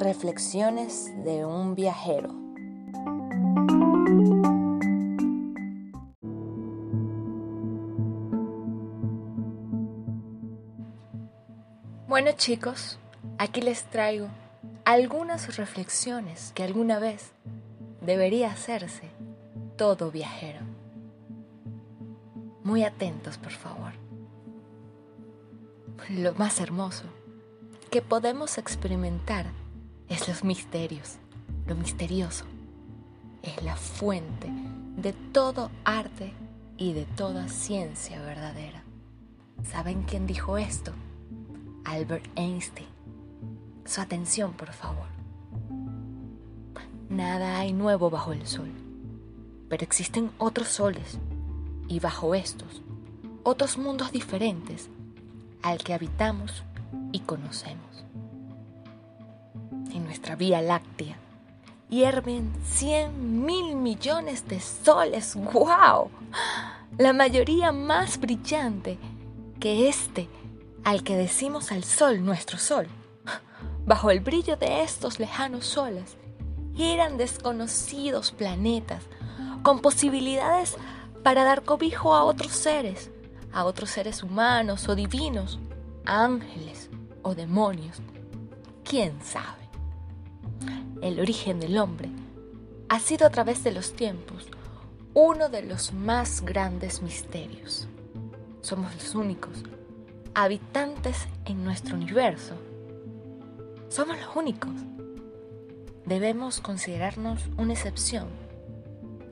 Reflexiones de un viajero. Bueno chicos, aquí les traigo algunas reflexiones que alguna vez debería hacerse todo viajero. Muy atentos, por favor. Lo más hermoso que podemos experimentar es los misterios, lo misterioso. Es la fuente de todo arte y de toda ciencia verdadera. ¿Saben quién dijo esto? Albert Einstein. Su atención, por favor. Nada hay nuevo bajo el sol, pero existen otros soles y bajo estos otros mundos diferentes al que habitamos y conocemos. Nuestra Vía Láctea hierven 100 mil millones de soles. ¡Wow! La mayoría más brillante que este al que decimos al sol nuestro sol. Bajo el brillo de estos lejanos soles giran desconocidos planetas con posibilidades para dar cobijo a otros seres, a otros seres humanos o divinos, ángeles o demonios. ¿Quién sabe? El origen del hombre ha sido a través de los tiempos uno de los más grandes misterios. Somos los únicos habitantes en nuestro universo. Somos los únicos. Debemos considerarnos una excepción.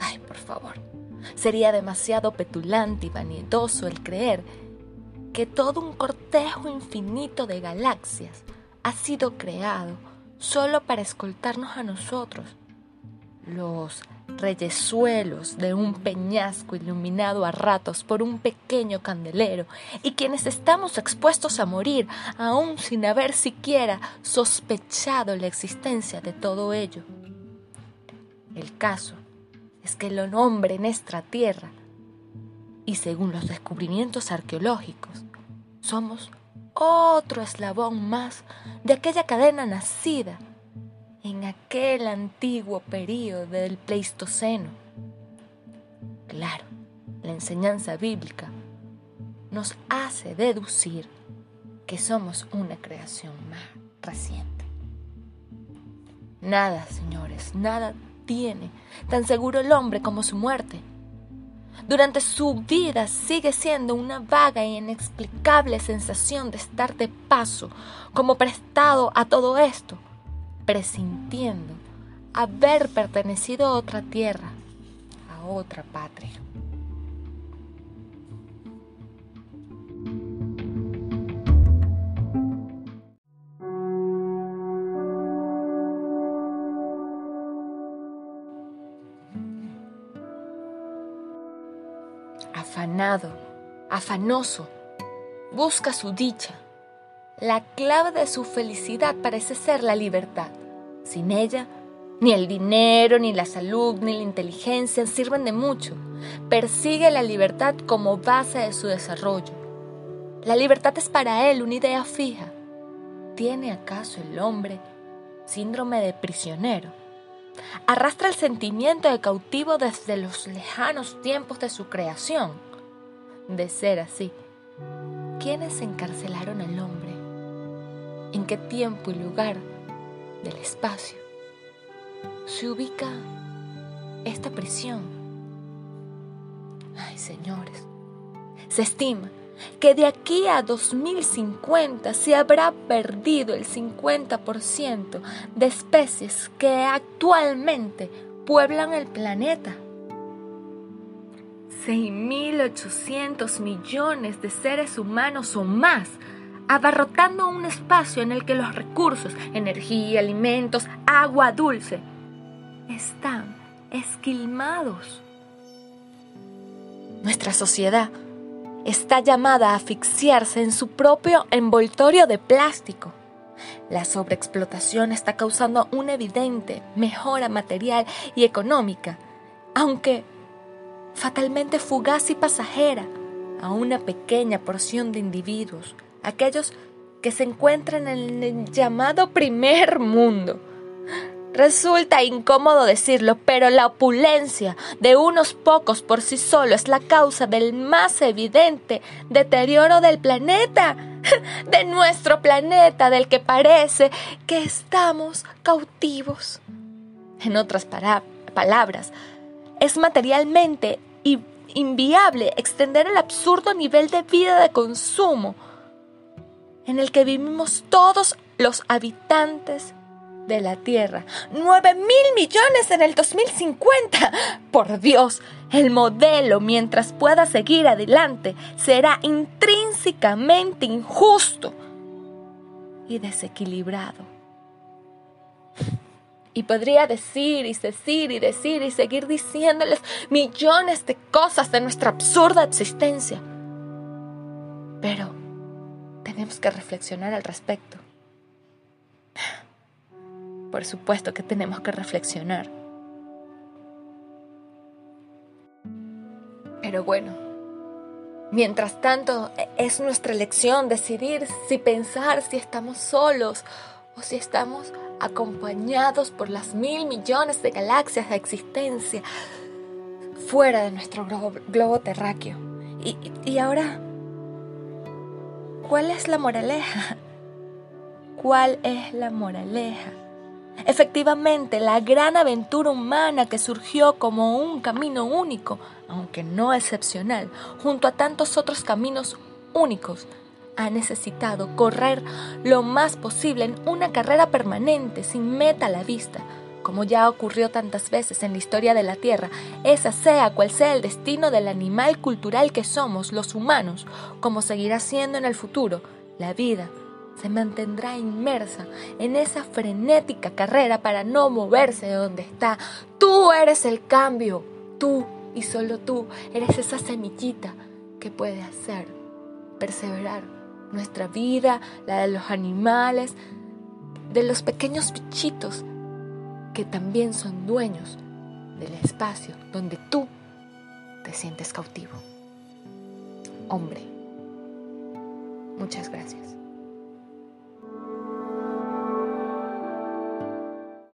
Ay, por favor. Sería demasiado petulante y vanidoso el creer que todo un cortejo infinito de galaxias ha sido creado solo para escoltarnos a nosotros, los reyesuelos de un peñasco iluminado a ratos por un pequeño candelero, y quienes estamos expuestos a morir aún sin haber siquiera sospechado la existencia de todo ello. El caso es que el hombre en esta tierra, y según los descubrimientos arqueológicos, somos otro eslabón más de aquella cadena nacida en aquel antiguo período del Pleistoceno. Claro, la enseñanza bíblica nos hace deducir que somos una creación más reciente. Nada, señores, nada tiene tan seguro el hombre como su muerte. Durante su vida sigue siendo una vaga e inexplicable sensación de estar de paso, como prestado a todo esto, presintiendo haber pertenecido a otra tierra, a otra patria. Afanado, afanoso, busca su dicha. La clave de su felicidad parece ser la libertad. Sin ella, ni el dinero, ni la salud, ni la inteligencia sirven de mucho. Persigue la libertad como base de su desarrollo. La libertad es para él una idea fija. ¿Tiene acaso el hombre síndrome de prisionero? Arrastra el sentimiento de cautivo desde los lejanos tiempos de su creación. De ser así, ¿quiénes encarcelaron al hombre? ¿En qué tiempo y lugar del espacio se ubica esta prisión? Ay, señores, se estima que de aquí a 2050 se habrá perdido el 50% de especies que actualmente pueblan el planeta. 6.800 millones de seres humanos o más abarrotando un espacio en el que los recursos, energía, alimentos, agua dulce, están esquilmados. Nuestra sociedad está llamada a asfixiarse en su propio envoltorio de plástico. La sobreexplotación está causando una evidente mejora material y económica, aunque fatalmente fugaz y pasajera, a una pequeña porción de individuos, aquellos que se encuentran en el llamado primer mundo. Resulta incómodo decirlo, pero la opulencia de unos pocos por sí solo es la causa del más evidente deterioro del planeta, de nuestro planeta, del que parece que estamos cautivos. En otras palabras, es materialmente inviable extender el absurdo nivel de vida de consumo en el que vivimos todos los habitantes de la Tierra. ¡Nueve mil millones en el 2050! Por Dios, el modelo, mientras pueda seguir adelante, será intrínsecamente injusto y desequilibrado. Y podría decir y decir y decir y seguir diciéndoles millones de cosas de nuestra absurda existencia. Pero tenemos que reflexionar al respecto. Por supuesto que tenemos que reflexionar. Pero bueno, mientras tanto es nuestra elección decidir si pensar si estamos solos o si estamos acompañados por las mil millones de galaxias de existencia fuera de nuestro globo, terráqueo. Y, y ahora, ¿cuál es la moraleja? ¿Cuál es la moraleja? Efectivamente, la gran aventura humana que surgió como un camino único, aunque no excepcional, junto a tantos otros caminos únicos, ha necesitado correr lo más posible en una carrera permanente, sin meta a la vista, como ya ocurrió tantas veces en la historia de la Tierra, esa sea cual sea el destino del animal cultural que somos los humanos, como seguirá siendo en el futuro, la vida se mantendrá inmersa en esa frenética carrera para no moverse de donde está. Tú eres el cambio, tú y solo tú eres esa semillita que puede hacer perseverar nuestra vida, la de los animales, de los pequeños bichitos que también son dueños del espacio donde tú te sientes cautivo. Hombre, muchas gracias.